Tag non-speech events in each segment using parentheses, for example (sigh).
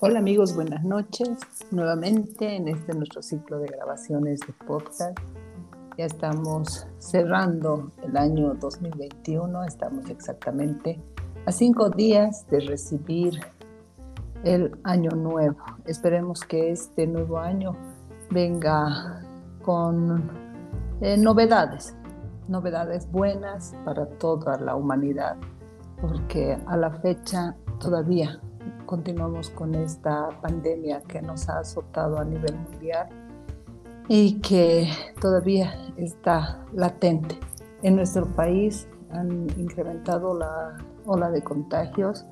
Hola amigos, buenas noches. Nuevamente en este nuestro ciclo de grabaciones de podcast. Ya estamos cerrando el año 2021, estamos exactamente a cinco días de recibir el año nuevo. Esperemos que este nuevo año venga con eh, novedades, novedades buenas para toda la humanidad, porque a la fecha todavía continuamos con esta pandemia que nos ha azotado a nivel mundial y que todavía está latente. En nuestro país han incrementado la ola de contagios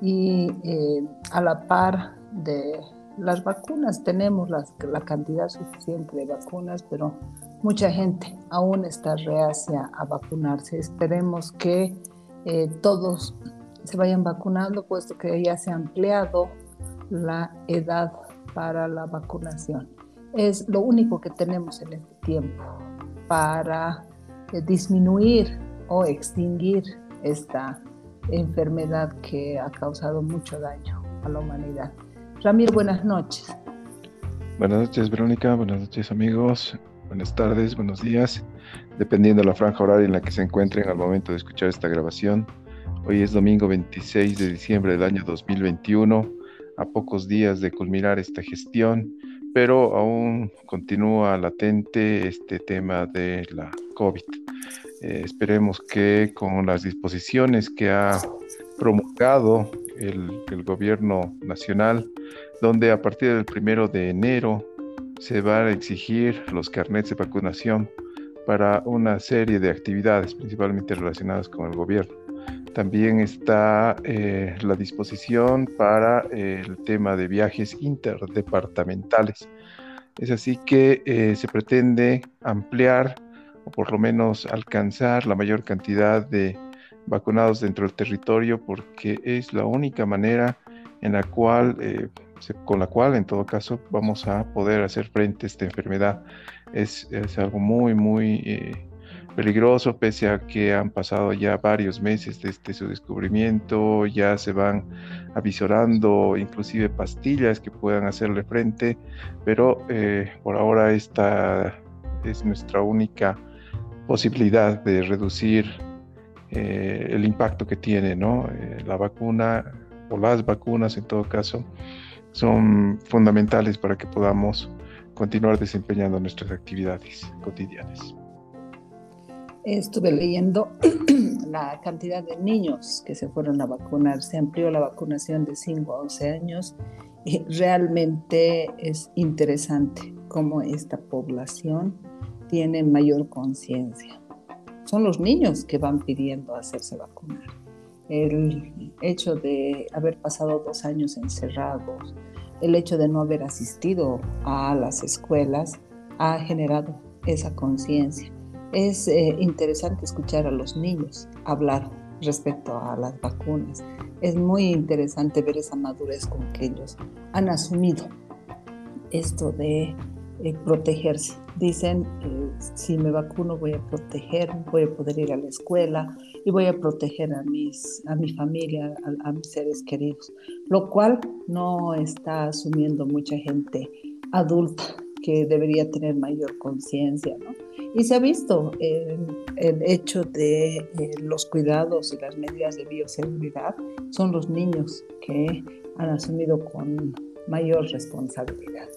y eh, a la par de las vacunas tenemos la cantidad suficiente de vacunas, pero mucha gente aún está reacia a vacunarse. Esperemos que eh, todos se vayan vacunando, puesto que ya se ha ampliado la edad para la vacunación. Es lo único que tenemos en este tiempo para eh, disminuir o extinguir esta enfermedad que ha causado mucho daño a la humanidad. Ramiro, buenas noches. Buenas noches, Verónica. Buenas noches, amigos. Buenas tardes, buenos días, dependiendo de la franja horaria en la que se encuentren al momento de escuchar esta grabación. Hoy es domingo 26 de diciembre del año 2021, a pocos días de culminar esta gestión, pero aún continúa latente este tema de la COVID. Eh, esperemos que con las disposiciones que ha promulgado el, el, gobierno nacional, donde a partir del primero de enero se van a exigir los carnets de vacunación para una serie de actividades, principalmente relacionadas con el gobierno. También está eh, la disposición para eh, el tema de viajes interdepartamentales. Es así que eh, se pretende ampliar o por lo menos alcanzar la mayor cantidad de vacunados dentro del territorio porque es la única manera en la cual, con la cual en todo caso vamos a poder hacer frente a esta enfermedad. Es, es algo muy, muy peligroso, pese a que han pasado ya varios meses desde su descubrimiento, ya se van avisorando inclusive pastillas que puedan hacerle frente, pero eh, por ahora esta es nuestra única posibilidad de reducir eh, el impacto que tiene ¿no? Eh, la vacuna o las vacunas en todo caso son fundamentales para que podamos continuar desempeñando nuestras actividades cotidianas estuve leyendo (clears throat) la cantidad de niños que se fueron a vacunar. Se amplió la vacunación de 5 a 11 años. Realmente es interesante cómo esta población tiene mayor conciencia. Son los niños que van pidiendo hacerse vacunar. El hecho de haber pasado dos años encerrados, el hecho de no haber asistido a las escuelas, ha generado esa conciencia es eh, interesante escuchar a los niños hablar respecto a las vacunas. Es muy interesante ver esa madurez con que ellos han asumido esto de eh, protegerse. Dicen, eh, si me vacuno voy a proteger, voy a poder ir a la escuela y voy a proteger a, mis, a mi familia, a, a mis seres queridos, lo cual no está asumiendo mucha gente adulta que debería tener mayor conciencia, ¿no? Y se ha visto el hecho de eh, los cuidados y las medidas de bioseguridad son los niños que han asumido con mayor responsabilidad.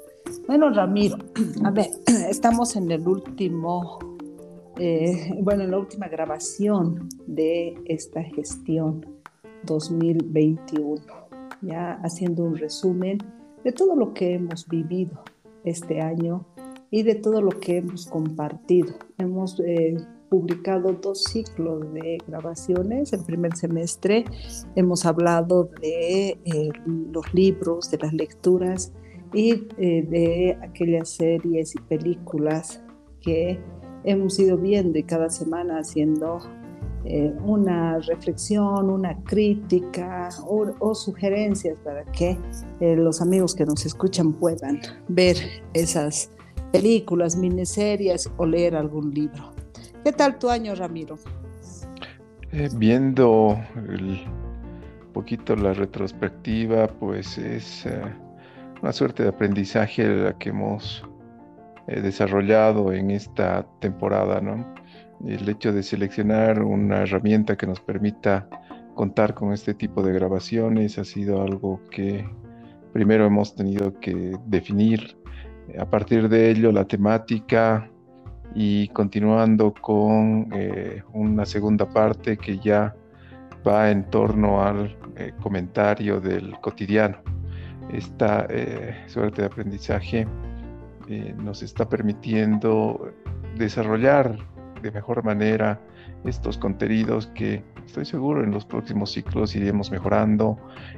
Bueno, Ramiro, a ver, (clears throat) estamos en el último, eh, bueno, en la última grabación de esta gestión 2021, ya haciendo un resumen de todo lo que hemos vivido este año y de todo lo que hemos compartido. Hemos eh, publicado dos ciclos de grabaciones. El primer semestre hemos hablado de eh, los libros, de las lecturas y eh, de aquellas series y películas que hemos ido viendo y cada semana haciendo una reflexión, una crítica o, sugerencias para que los amigos que nos escuchan puedan ver esas películas, miniseries o leer algún libro. ¿Qué tal tu año, Ramiro? Eh, viendo el poquito la retrospectiva, pues es eh, una suerte de aprendizaje la que hemos eh, desarrollado en esta temporada, ¿no? El hecho de seleccionar una herramienta que nos permita contar con este tipo de grabaciones ha sido algo que primero hemos tenido que definir a partir de ello la temática y continuando con eh, una segunda parte que ya va en torno al eh, comentario del cotidiano. Esta eh, suerte de aprendizaje nos está permitiendo desarrollar de mejor manera estos contenidos que estoy seguro en los próximos ciclos iremos mejorando,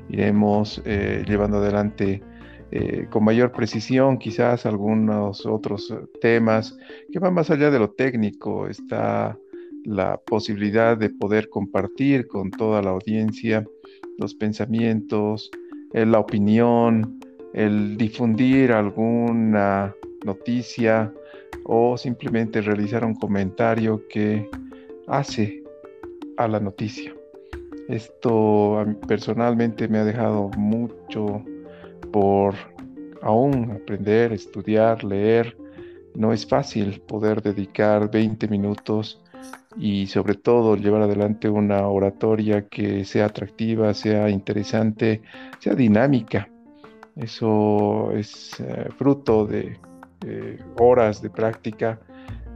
iremos llevando adelante eh, con mayor precisión quizás algunos otros eh, temas que van más allá de lo técnico. Está la posibilidad de poder compartir con toda la audiencia los pensamientos, eh, la opinión, el difundir alguna noticia o simplemente realizar un comentario que hace a la noticia. Esto personalmente me ha dejado mucho por aún aprender, estudiar, leer. No es fácil poder dedicar 20 minutos y sobre todo llevar adelante una oratoria que sea atractiva, sea interesante, sea dinámica. Eso es eh, fruto de, horas de práctica,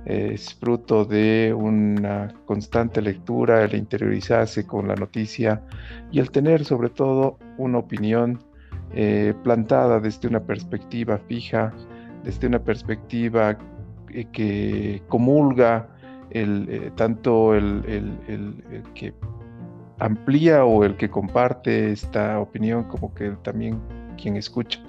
es fruto de una constante lectura, el interiorizarse con la noticia y el tener sobre todo una opinión eh, plantada desde una perspectiva fija, desde una perspectiva eh, que comulga el, eh, tanto el, que amplía o el que comparte esta opinión como que también quien escucha.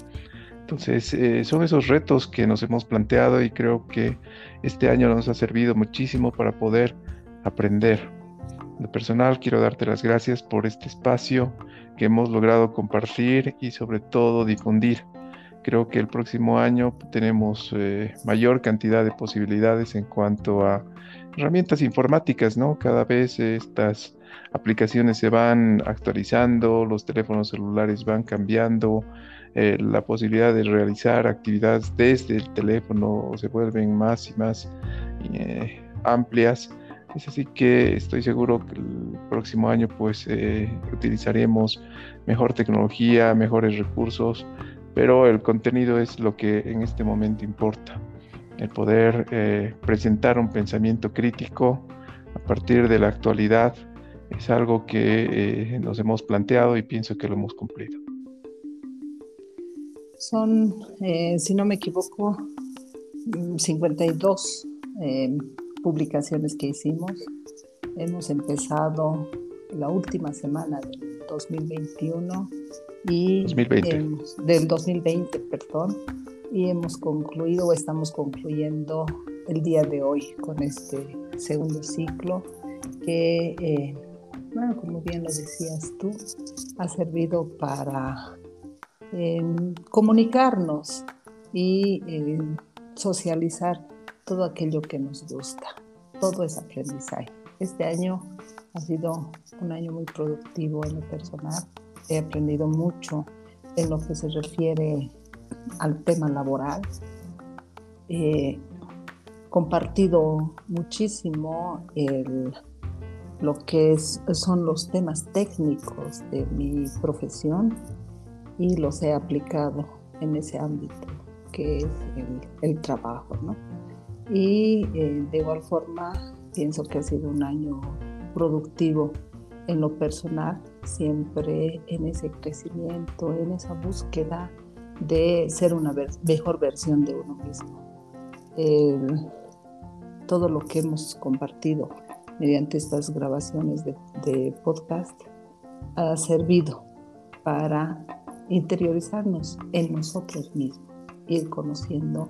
Entonces, son esos retos que nos hemos planteado y creo que este año nos ha servido muchísimo para poder aprender. De personal, quiero darte las gracias por este espacio que hemos logrado compartir y sobre todo difundir. Creo que el próximo año tenemos eh, mayor cantidad de posibilidades en cuanto a herramientas informáticas, ¿no? Cada vez estas aplicaciones se van actualizando, los teléfonos celulares van cambiando, eh, la posibilidad de realizar actividades desde el teléfono se vuelven más y más eh, amplias así que estoy seguro que el próximo año pues eh, utilizaremos mejor tecnología, mejores recursos, pero el contenido es lo que en este momento importa. El poder presentar un pensamiento crítico a partir de la actualidad es algo que nos hemos planteado y pienso que lo hemos cumplido. Son, si no me equivoco, 52 mm, publicaciones que hicimos. Hemos empezado la última semana del 2021 y 2020. del 2020, perdón, y hemos concluido o estamos concluyendo el día de hoy con este segundo ciclo que, eh, bueno, como bien lo decías tú, ha servido para em, comunicarnos y em, socializar todo aquello que nos gusta. Todo es aprendizaje. Este año ha sido un año muy productivo en lo personal. He aprendido mucho en lo que se refiere al tema laboral. He compartido muchísimo lo que son los temas técnicos de mi profesión y los he aplicado en ese ámbito que es el, el trabajo, ¿no? y eh, de igual forma pienso que ha sido un año productivo en lo personal, siempre en ese crecimiento, en esa búsqueda de ser una mejor versión de uno mismo. todo lo que hemos compartido mediante estas grabaciones de, de podcast ha servido para interiorizarnos en nosotros mismos, ir conociendo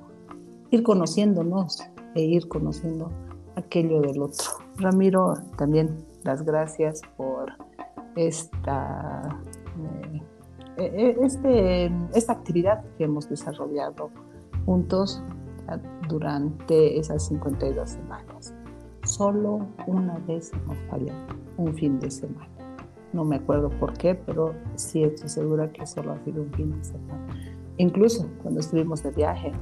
ir conociéndonos e ir conociendo aquello del otro. Ramiro, también las gracias por esta, eh, eh, este, esta actividad que hemos desarrollado juntos durante esas 52 semanas. Solo una vez hemos fallado, un fin de semana. No me acuerdo por qué, pero sí estoy segura que solo ha sido un fin de semana. Incluso cuando estuvimos de viaje,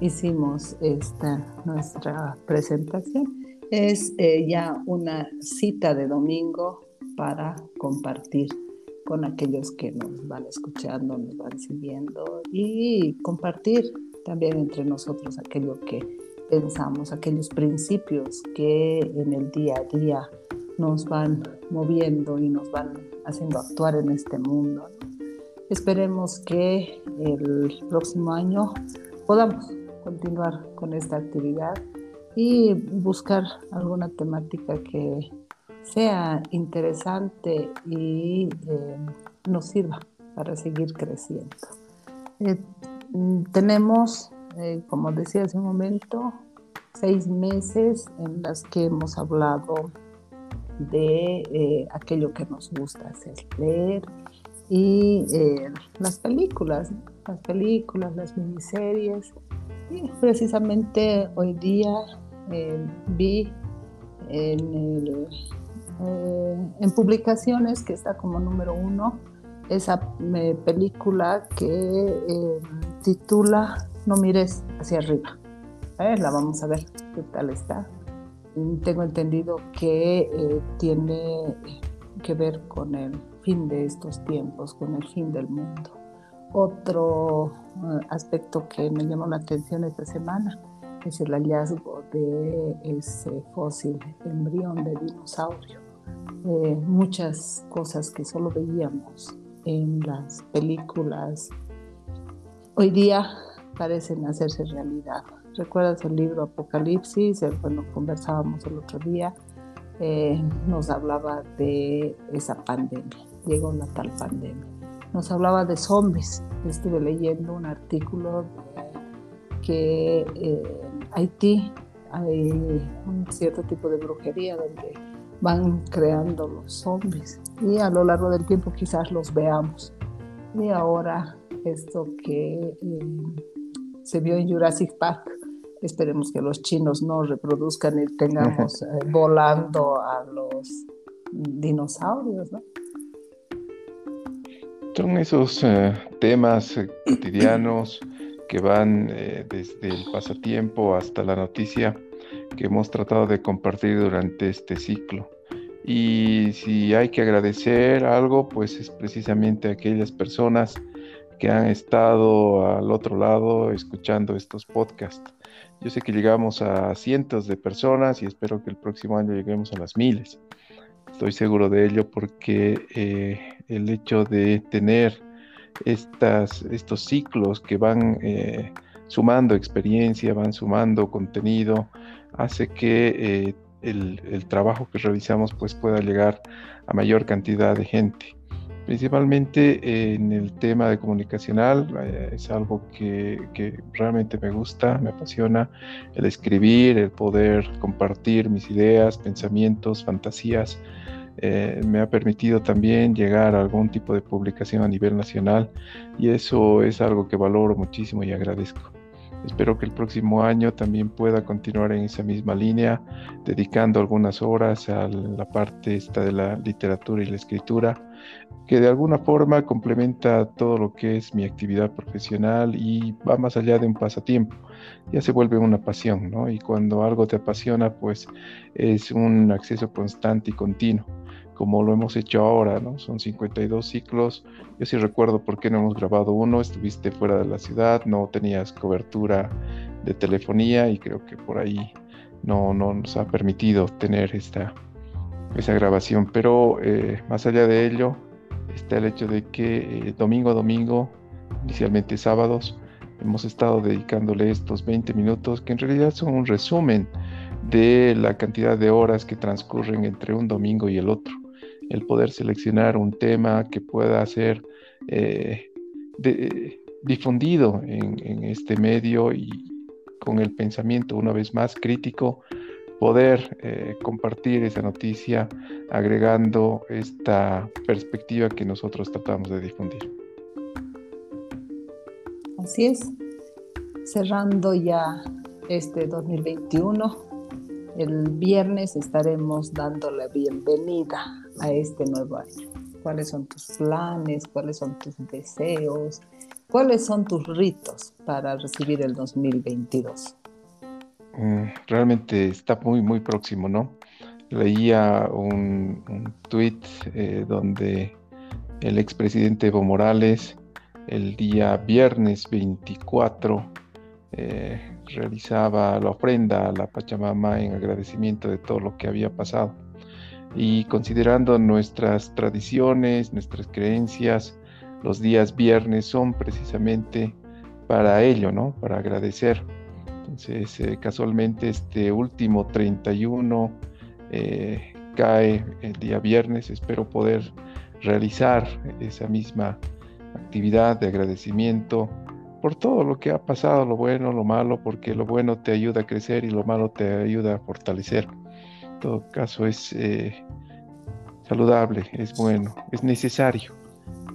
hicimos esta nuestra presentación. Es eh, ya una cita de domingo para compartir con aquellos que nos van escuchando, nos van siguiendo y compartir también entre nosotros aquello que pensamos, aquellos principios que en el día a día nos van moviendo y nos van haciendo actuar en este mundo. Esperemos que el próximo año podamos continuar con esta actividad y buscar alguna temática que sea interesante y eh, nos sirva para seguir creciendo. Eh, tenemos, eh, como decía hace un momento, seis meses en las que hemos hablado de aquello que nos gusta hacer, leer y las películas, las películas, las miniseries. Y precisamente hoy día vi en el eh, en publicaciones, que está como número uno, esa eh, película que eh, titula No mires hacia arriba. la vamos a ver qué tal está. Tengo entendido que tiene que ver con el fin de estos tiempos, con el fin del mundo. Otro aspecto que me llamó la atención esta semana es el hallazgo de ese fósil embrión de dinosaurio. Eh, muchas cosas que solo veíamos en las películas hoy día parecen hacerse realidad. ¿Recuerdas el libro Apocalipsis? Bueno, conversábamos el otro día, eh, nos hablaba de esa pandemia, llegó la tal pandemia. Nos hablaba de zombies. Estuve leyendo un artículo que eh, Haití hay un cierto tipo de brujería donde van creando los zombies y a lo largo del tiempo quizás los veamos. Y ahora esto que eh, se vio en Jurassic Park, esperemos que los chinos no reproduzcan y tengamos eh, volando a los dinosaurios, ¿no? Son esos eh, temas (clears throat) cotidianos que van desde el pasatiempo hasta la noticia que hemos tratado de compartir durante este ciclo. Y si hay que agradecer algo, pues es precisamente a aquellas personas que han estado al otro lado escuchando estos podcasts. Yo sé que llegamos a cientos de personas y espero que el próximo año lleguemos a las miles. Estoy seguro de ello porque eh, el hecho de tener estas, estos ciclos que van eh, sumando experiencia, van sumando contenido, hace que eh, el, trabajo que realizamos pues pueda llegar a mayor cantidad de gente. Principalmente en el tema de comunicacional, eh, es algo que, realmente me gusta, me apasiona, el escribir, el poder compartir mis ideas, pensamientos, fantasías, eh, me ha permitido también llegar a algún tipo de publicación a nivel nacional y eso es algo que valoro muchísimo y agradezco. Espero que el próximo año también pueda continuar en esa misma línea, dedicando algunas horas a la parte esta de la literatura y la escritura, que de alguna forma complementa todo lo que es mi actividad profesional y va más allá de un pasatiempo, ya se vuelve una pasión, ¿no? Y cuando algo te apasiona, pues es un acceso constante y continuo como lo hemos hecho ahora, ¿no? Son 52 ciclos. Yo sí recuerdo por qué no hemos grabado uno, estuviste fuera de la ciudad, no tenías cobertura de telefonía y creo que por ahí no, nos ha permitido tener esta, esa grabación. Pero eh, más allá de ello, está el hecho de que eh, domingo a domingo, inicialmente sábados, hemos estado dedicándole estos 20 minutos que en realidad son un resumen de la cantidad de horas que transcurren entre un domingo y el otro. El poder seleccionar un tema que pueda ser eh, difundido en, este medio y con el pensamiento una vez más crítico, poder eh, compartir esa noticia agregando esta perspectiva que nosotros tratamos de difundir. Así es, cerrando ya este 2021 el viernes estaremos dando la bienvenida a este nuevo año. cuáles son tus planes, cuáles son tus deseos, cuáles son tus ritos para recibir el 2022. Mm, realmente está muy, muy próximo, ¿no? Leía un, un tweet eh, donde el expresidente Evo Morales el día viernes 24 eh, realizaba la ofrenda a la Pachamama en agradecimiento de todo lo que había pasado. Y considerando nuestras tradiciones, nuestras creencias, los días viernes son precisamente para ello, ¿no? Para agradecer. Entonces, eh, casualmente este último 31 eh, cae el día viernes. Espero poder realizar esa misma actividad de agradecimiento por todo lo que ha pasado, lo bueno, lo malo, porque lo bueno te ayuda a crecer y lo malo te ayuda a fortalecer. En todo caso es eh, saludable, es bueno, es necesario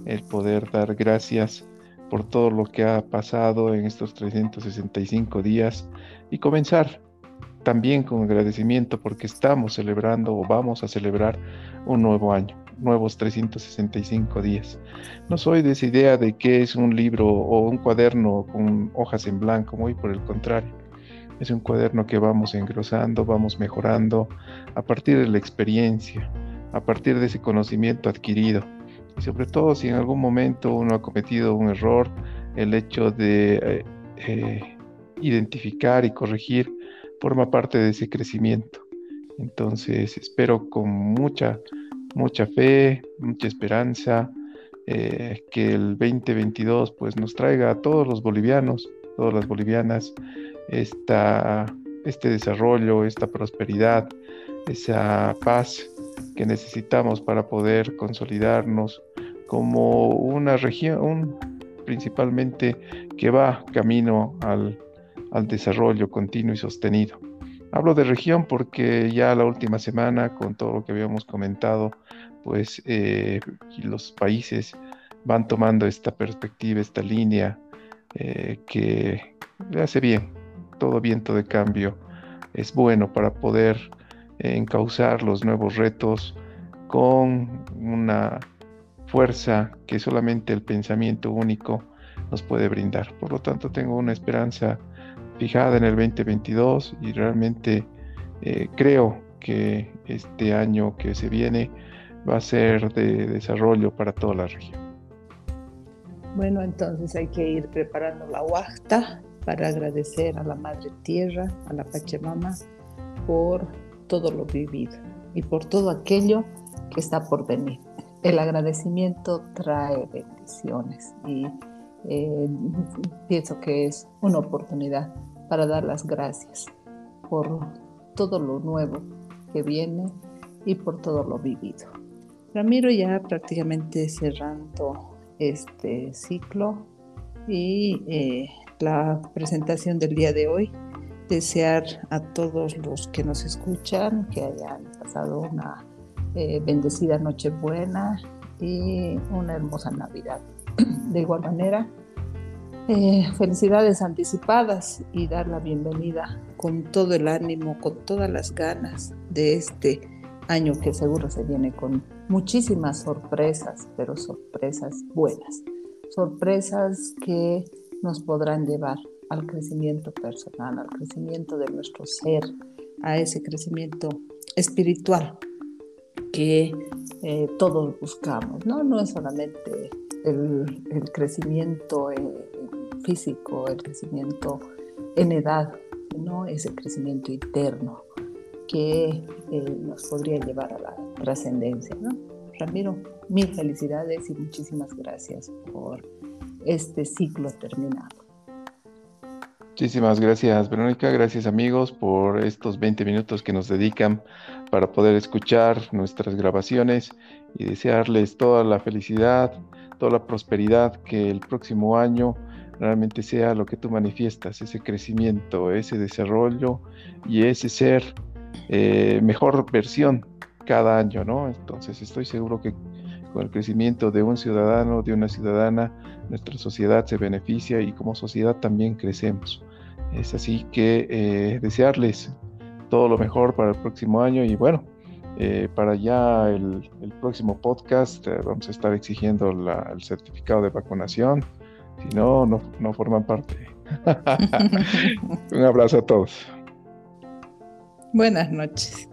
el poder dar gracias por todo lo que ha pasado en estos 365 días y comenzar también con agradecimiento porque estamos celebrando o vamos a celebrar un nuevo año nuevos 365 días. No soy de esa idea de que es un libro o un cuaderno con hojas en blanco, muy por el contrario. Es un cuaderno que vamos engrosando, vamos mejorando a partir de la experiencia, a partir de ese conocimiento adquirido. Y sobre todo si en algún momento uno ha cometido un error, el hecho de eh, eh, identificar y corregir forma parte de ese crecimiento. Entonces espero con mucha mucha fe, mucha esperanza, eh, que el 2022 pues nos traiga a todos los bolivianos, todas las bolivianas, esta, este desarrollo, esta prosperidad, esa paz que necesitamos para poder consolidarnos como una región principalmente que va camino al, al desarrollo continuo y sostenido. Hablo de región porque ya la última semana, con todo lo que habíamos comentado, pues eh, los países van tomando esta perspectiva, esta línea eh, que le hace bien. Todo viento de cambio es bueno para poder encauzar los nuevos retos con una fuerza que solamente el pensamiento único nos puede brindar. Por lo tanto, tengo una esperanza fijada en el 2022 y realmente eh, creo que este año que se viene va a ser de desarrollo para toda la región. Bueno, entonces hay que ir preparando la huachta para agradecer a la Madre Tierra, a la Pachamama, por todo lo vivido y por todo aquello que está por venir. El agradecimiento trae bendiciones y eh, pienso que es una oportunidad para dar las gracias por todo lo nuevo que viene y por todo lo vivido. Ramiro ya prácticamente cerrando este ciclo y eh, la presentación del día de hoy. Desear a todos los que nos escuchan que hayan pasado una eh, bendecida Nochebuena y una hermosa Navidad. (clears throat) De igual manera, eh, felicidades anticipadas y dar la bienvenida con todo el ánimo, con todas las ganas de este año que seguro se viene con muchísimas sorpresas, pero sorpresas buenas, sorpresas que nos podrán llevar al crecimiento personal, al crecimiento de nuestro ser, a ese crecimiento espiritual que eh, todos buscamos, ¿no? No es solamente el, crecimiento eh, físico, el crecimiento en edad, no ese crecimiento interno que eh, nos podría llevar a la trascendencia. ¿no? Ramiro, mil felicidades y muchísimas gracias por este ciclo terminado. Muchísimas gracias, Verónica. Gracias, amigos, por estos 20 minutos que nos dedican para poder escuchar nuestras grabaciones y desearles toda la felicidad, toda la prosperidad que el próximo año realmente sea lo que tú manifiestas, ese crecimiento, ese desarrollo y ese ser eh, mejor versión cada año, ¿no? Entonces estoy seguro que con el crecimiento de un ciudadano, de una ciudadana, nuestra sociedad se beneficia y como sociedad también crecemos. Es así que eh, desearles todo lo mejor para el próximo año y bueno, Eh, para ya el, próximo podcast eh, vamos a estar exigiendo el certificado de vacunación. Si no, no, no forman parte. (laughs) Un abrazo a todos. Buenas noches.